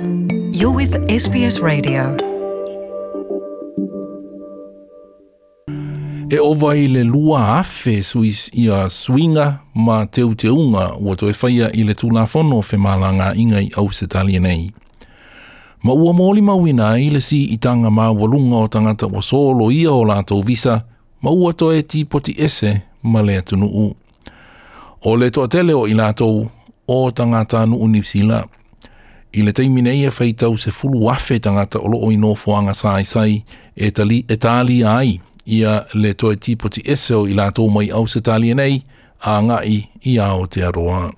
You're with SBS Radio. E owa i le lua afe suis i a swinga ma teu te unga ua toe whaia i le tūna whono fe mālanga inga i au se nei. Ma ua mōli mawina i le si i tanga mā walunga o tangata wa solo ia o lātou visa, ma ua toe ti poti ese ma le atunu u. O le toa tele o i u o tangata nu unipsila. I le teimi e whaitau se fulu wafe tangata olo o ino fuanga sai sai e, tali, e tali ai ia le toi tipo ti eseo i la tō mai au se tali nei a ngai i a o te aroa.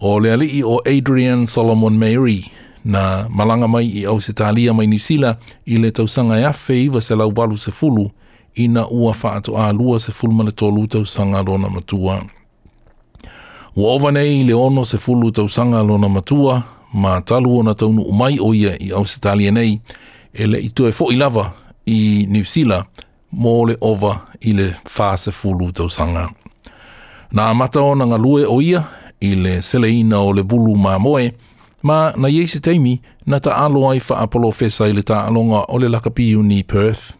O le ali o Adrian Solomon Mary na malanga mai i au se tali a mai nisila i le tausanga e afe iwa se lau balu se fulu i na ua whaato a lua se fulu ma le tolu tausanga lona matua. Ua ova nei le ono se fulu tausanga lona matua ma talu ona tonu mai o ia i Australia nei e le i tue i lava i New Zealand mō le ova i le whāse fulu tau sanga. Nā mata o nga lue o ia i le seleina o le bulu mā moe, ma na iesi teimi na ta alo i wha apolo fesa i le ta alonga o le lakapiu ni Perth.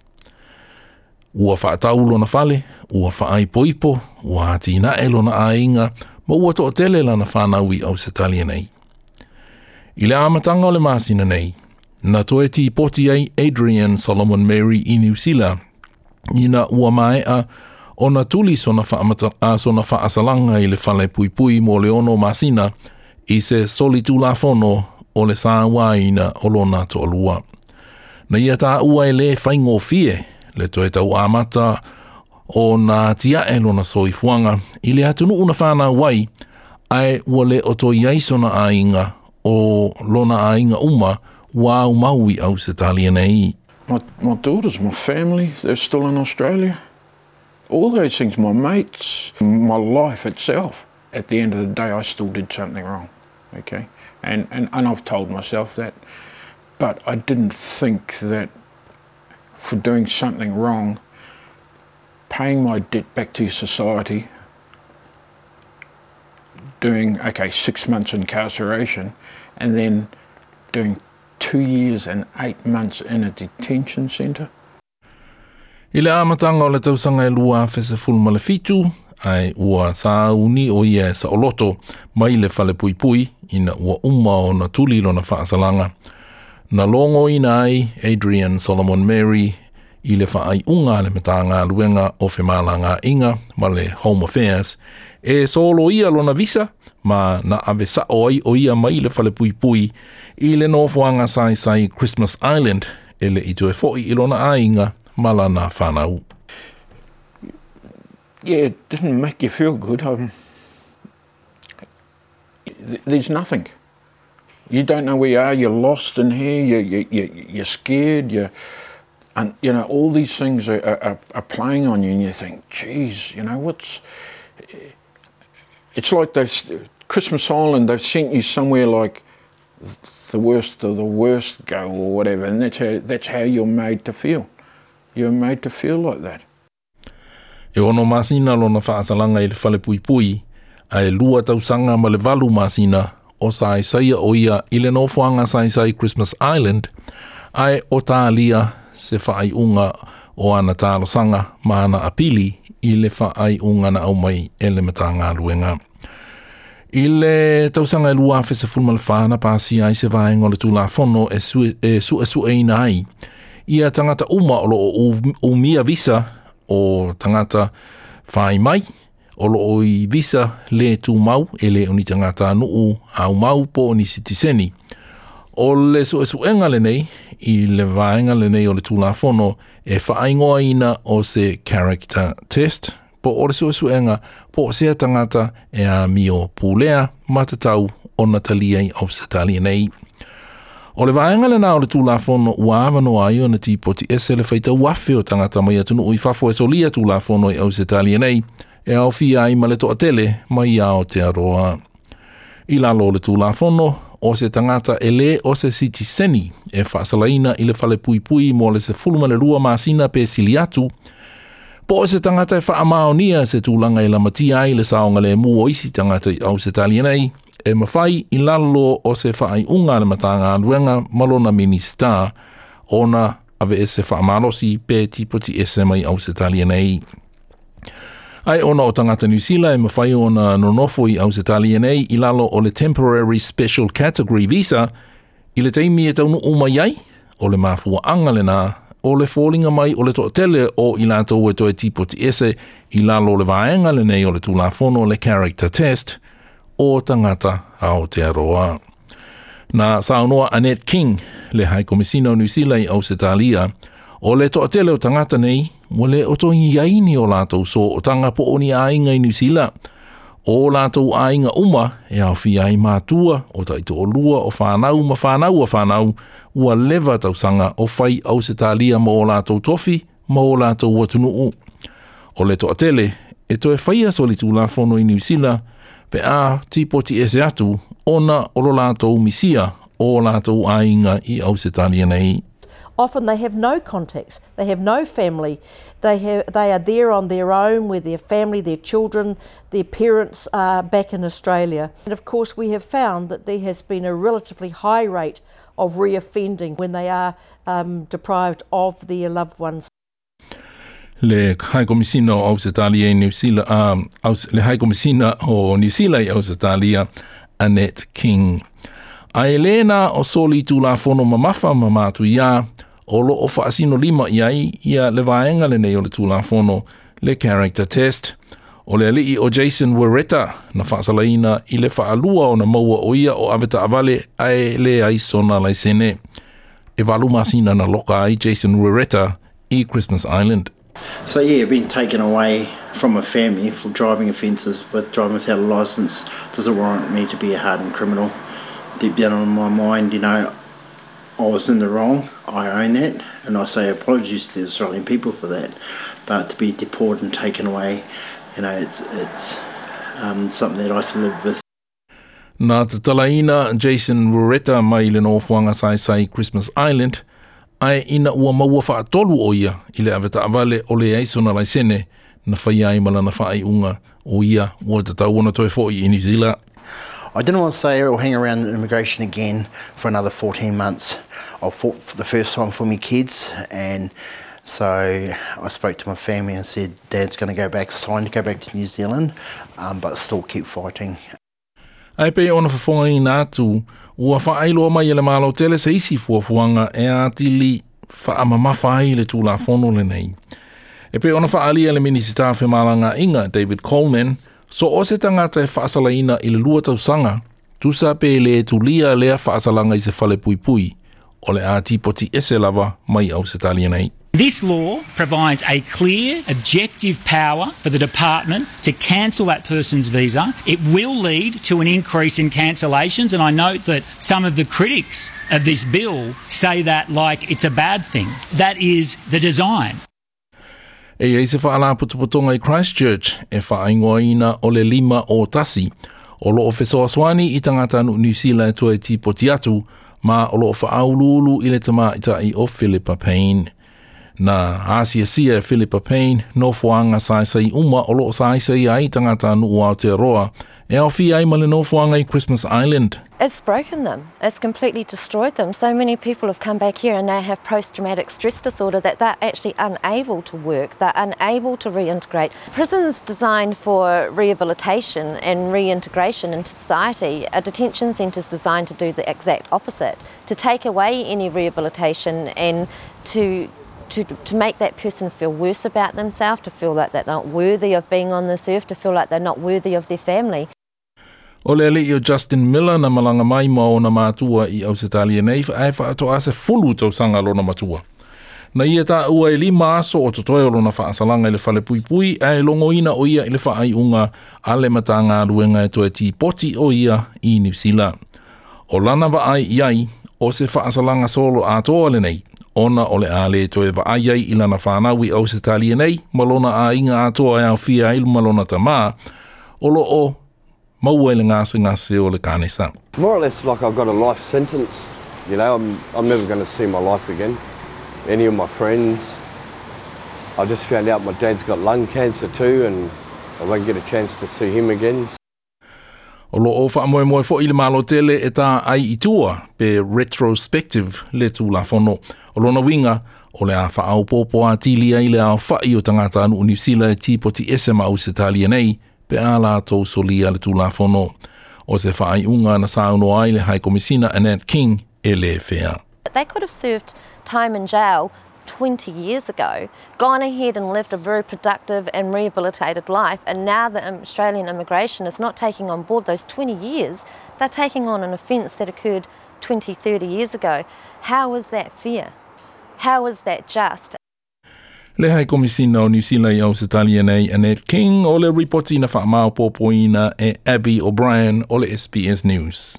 Ua wha taulo na fale, ua wha ai poipo, ua hati na elo na ainga, ma ua toa tele lana whanau i au se nei. I le āmatanga o le māsina nei, na toe ti poti ai Adrian Solomon Mary i New Zealand, i na ua mai a o na tuli sona fa a sona fa asalanga i le fale pui pui mo le ono masina i se soli tu la fono o le sa waina o lo na to lua. Na ia ta ua e le whaingo fie le toe tau amata o na tia e lo na soifuanga i le atunu una whana wai ai ua le oto iaisona a inga o lona ainga uma wā maui au se talia nei. My, my daughters, my family, they're still in Australia. All those things, my mates, my life itself. At the end of the day, I still did something wrong, okay? And, and, and I've told myself that. But I didn't think that for doing something wrong, paying my debt back to society doing okay six months incarceration and then doing two years and eight months in a detention centre. I le amatanga o le tausanga e lua fese fulmale fitu, ai ua sa uni o ia e sa oloto mai le fale pui pui ina ua umma o na tulilo na whaasalanga. Na longo ina ai Adrian Solomon Mary i le wha ai unga le metanga luenga o whemalanga inga male Home Affairs e solo ia lona visa ma na ave sa oi o ia mai le fale pui pui i le no fuanga sai sai Christmas Island ele i tue foi i lona ainga malana whanau. Yeah, it didn't make you feel good. Um, there's nothing. You don't know where you are. You're lost in here. You, you, you, you're scared. You, and you know all these things are, are, are playing on you, and you think, jeez you know what's it's like they've, Christmas Island, they've sent you somewhere like the worst of the worst go or whatever, and that's how, that's how you're made to feel. You're made to feel like that. E ono masina lona whaasalanga i le fale pui pui, a e lua tausanga ma le valu masina o sai saia o ia i le nofuanga sai sai Christmas Island, ai o tālia se whaai unga o ana tālo sanga ma ana apili i le whaai unga na au mai ele me ruenga. Ile tau sanga e lua fe se fulma le whana pa ai se vae ngole tu la fono e su e su e ina ai. Ia tangata uma o lo o umia visa o tangata whai mai o lo o i visa le tu mau e le o ni tangata anu u a umau po ni sitiseni. O le su e su e ngale nei i le vae ngale nei o le tu la fono e whaingoa ina o se character test po ore su su enga po se tangata e a mio pulea matatau ona natalia i of satalia nei o le vaenga le nao le tula fono ua ava no ai ona ti poti ese le feita wafe o tangata mai atunu ui fafo e solia tula fono i of satalia nei e au fi ai ma le toa tele mai a o te aroa i lalo le tula fono o se tangata e le o se siti seni e fa salaina i le fale pui pui mo le se fulumale rua masina pe siliatu atu po se tangata e wha ia se tūlanga i lamati ai le saonga le mua isi tangata au se tali nei, e mawhai i lalo o se wha ai unga le matanga anduenga malona minista ona ave e se wha malosi pe tipoti e se mai au se tali nei. Ai ona o tangata New Zealand e mawhai ona nonofo i au se tali nei i lalo o le temporary special category visa i le teimi e taunu umayai o le mafua angalena o le fōlinga mai o le toa tele o i lato ue toe tipo ti ese i lalo le vaenga le nei o le tūlā fono le character test o tangata te Aotearoa. Nā saunoa Annette King, le hai o New Zealand au se talia, o le toa tele o tangata nei, mo le oto iaini o lato so o tanga po o ni ainga i New Zealand, o lātou ainga uma e au fia i mātua o taito o lua o whānau ma whānau a whānau ua lewa tau sanga o whai au se tālia ma o lātou tofi ma o lātou watunu o. O leto a tele, e toe whaia soli tū la whono i New Zealand, pe a tīpoti e se atu ona o lo lātou misia o lātou ainga i au se tālia nei. Often they have no context, they have no family, they, have, they are there on their own with their family, their children, their parents are uh, back in Australia. And of course, we have found that there has been a relatively high rate of reoffending when they are um, deprived of their loved ones. le hai komisina o Australia, i New Zealand, um, aus, le hai komisina o New Zealand i Ausitalia, Annette King. A Elena o soli tū la whono mamafa mamatu ia, o lo o fa asino lima ia i ia le vaenga le nei o le tūla fono le character test. O le ali o Jason Wereta na fa whaasalaina i le alua o na maua o ia o aveta avale ae le ai sona lai sene. E walu masina na loka ai Jason Wereta i Christmas Island. So yeah, been taken away from a family for driving offences with driving without a licence. Does it warrant me to be a hardened criminal? Deep down on my mind, you know, I was in the wrong. I own that, and I say apologies to the Australian people for that. But to be deported and taken away, you know, it's it's um, something that I have to live with. Nā te talaina Jason Rureta mai i le nō whuanga sai sai Christmas Island, ai ina ua maua wha atolu o ia i aweta awale o le eiso na sene, na whaia i mala na wha ai unga o ia ua te tau ona toi fo i New Zealand. I didn't want to say it or hang around immigration again for another 14 months. I fought for the first time for me kids, and so I spoke to my family and said, Dad's going to go back, signed to go back to New Zealand, um, but still keep fighting. Ai pei ona whawhonga i nga tū, ua whaailoa mai ele mālo tele se isi fuafuanga e a tili whaama mawhai le tūla whono le nei. E pei ona whaali ele minisita whemalanga inga David Coleman, So o se tangata e whaasalaina i le lua tausanga, tusa pe le tulia lea whaasalanga i se whale pui pui, o le āti poti ese lava mai au se talia nei. This law provides a clear, objective power for the department to cancel that person's visa. It will lead to an increase in cancellations, and I note that some of the critics of this bill say that like it's a bad thing. That is the design. E ei se wha ala putuputonga i Christchurch e wha aingoa o le lima o tasi o loo fesoa aswani i tangata nu New Zealand tue ti poti atu ma o loo wha aululu i le tama i i o Philippa Payne. na asiasia e Philippa Payne no fuanga saisai uma o loo saisai ai tangata nuu roa e fi ai male no fuanga i Christmas Island. It's broken them. It's completely destroyed them. So many people have come back here and they have post-traumatic stress disorder that they're actually unable to work. They're unable to reintegrate. Prisons designed for rehabilitation and reintegration into society. A detention centre is designed to do the exact opposite, to take away any rehabilitation and to to, to make that person feel worse about themselves, to feel like they're not worthy of being on this earth, to feel like they're not worthy of their family. O le ali o Justin Miller na malanga mai mo o na mātua i Ausitalia nei fa ai fa'a to ase fulu tau sanga lo na matua. Na ia ta ua e lima aso o totoe o lo na fa'a i le fale pui pui a e longo ina o ia i le fa'a i unga a le mata ngā ruenga e toe ti poti o ia i New Zealand. O lana va'a ai iai o se fa'a asalanga solo a toa le nei. ona a le toe au se nei, malona a inga atoa e au fia ilu malona o maua ele ngāse ngāse o le More or less like I've got a life sentence, you know, I'm, I'm never going to see my life again, any of my friends. I just found out my dad's got lung cancer too and I won't get a chance to see him again. o lo o whaamoe moe fo ili malo tele e tā ai i tua pe retrospective le tū la whono. O lona winga, o le a whaau pōpō a tīlia i le a whai o tangata anu New Sila e tīpoti ese mau se tālia nei pe a la tau solia le tū la whono. O se whaai unga na sā uno ai le hai komisina Annette King e le whea. They could have served time in jail 20 years ago, gone ahead and lived a very productive and rehabilitated life, and now the Australian immigration is not taking on board those 20 years, they're taking on an offence that occurred 20, 30 years ago. How is that fair? How is that just? Le hai komisina o New Zealand i nei Annette King o le ripoti na whaamau pōpoina e Abby O'Brien o le SBS News.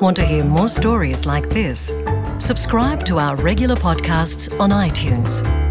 Want to hear more stories like this? subscribe to our regular podcasts on iTunes.